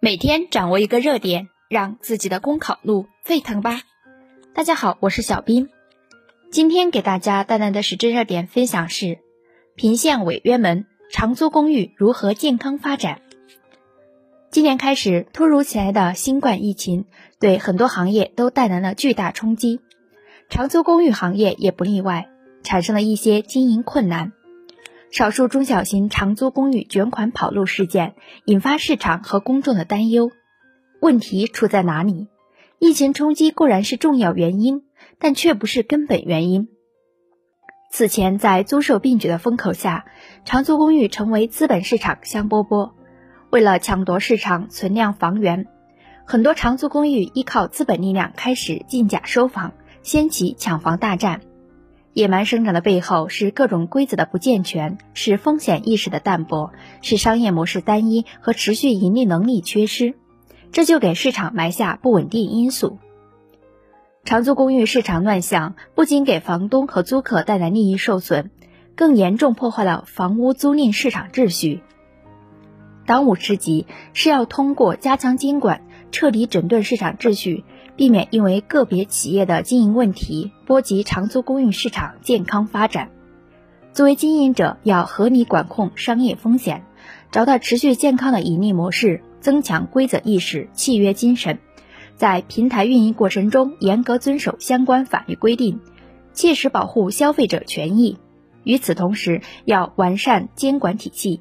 每天掌握一个热点，让自己的公考路沸腾吧！大家好，我是小斌，今天给大家带来的时政热点分享是：平县违约门，长租公寓如何健康发展？今年开始，突如其来的新冠疫情对很多行业都带来了巨大冲击，长租公寓行业也不例外，产生了一些经营困难。少数中小型长租公寓卷款跑路事件引发市场和公众的担忧。问题出在哪里？疫情冲击固然是重要原因，但却不是根本原因。此前在租售并举的风口下，长租公寓成为资本市场香饽饽。为了抢夺市场存量房源，很多长租公寓依靠资本力量开始竞价收房，掀起抢房大战。野蛮生长的背后是各种规则的不健全，是风险意识的淡薄，是商业模式单一和持续盈利能力缺失，这就给市场埋下不稳定因素。长租公寓市场乱象不仅给房东和租客带来利益受损，更严重破坏了房屋租赁市场秩序。当务之急是要通过加强监管，彻底整顿市场秩序。避免因为个别企业的经营问题波及长租公寓市场健康发展。作为经营者，要合理管控商业风险，找到持续健康的盈利模式，增强规则意识、契约精神，在平台运营过程中严格遵守相关法律规定，切实保护消费者权益。与此同时，要完善监管体系，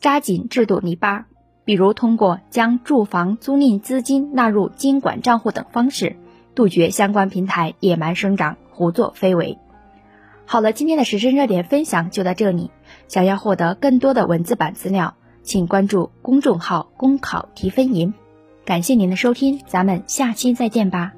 扎紧制度篱笆。比如通过将住房租赁资金纳入监管账户等方式，杜绝相关平台野蛮生长、胡作非为。好了，今天的时事热点分享就到这里。想要获得更多的文字版资料，请关注公众号“公考提分营”。感谢您的收听，咱们下期再见吧。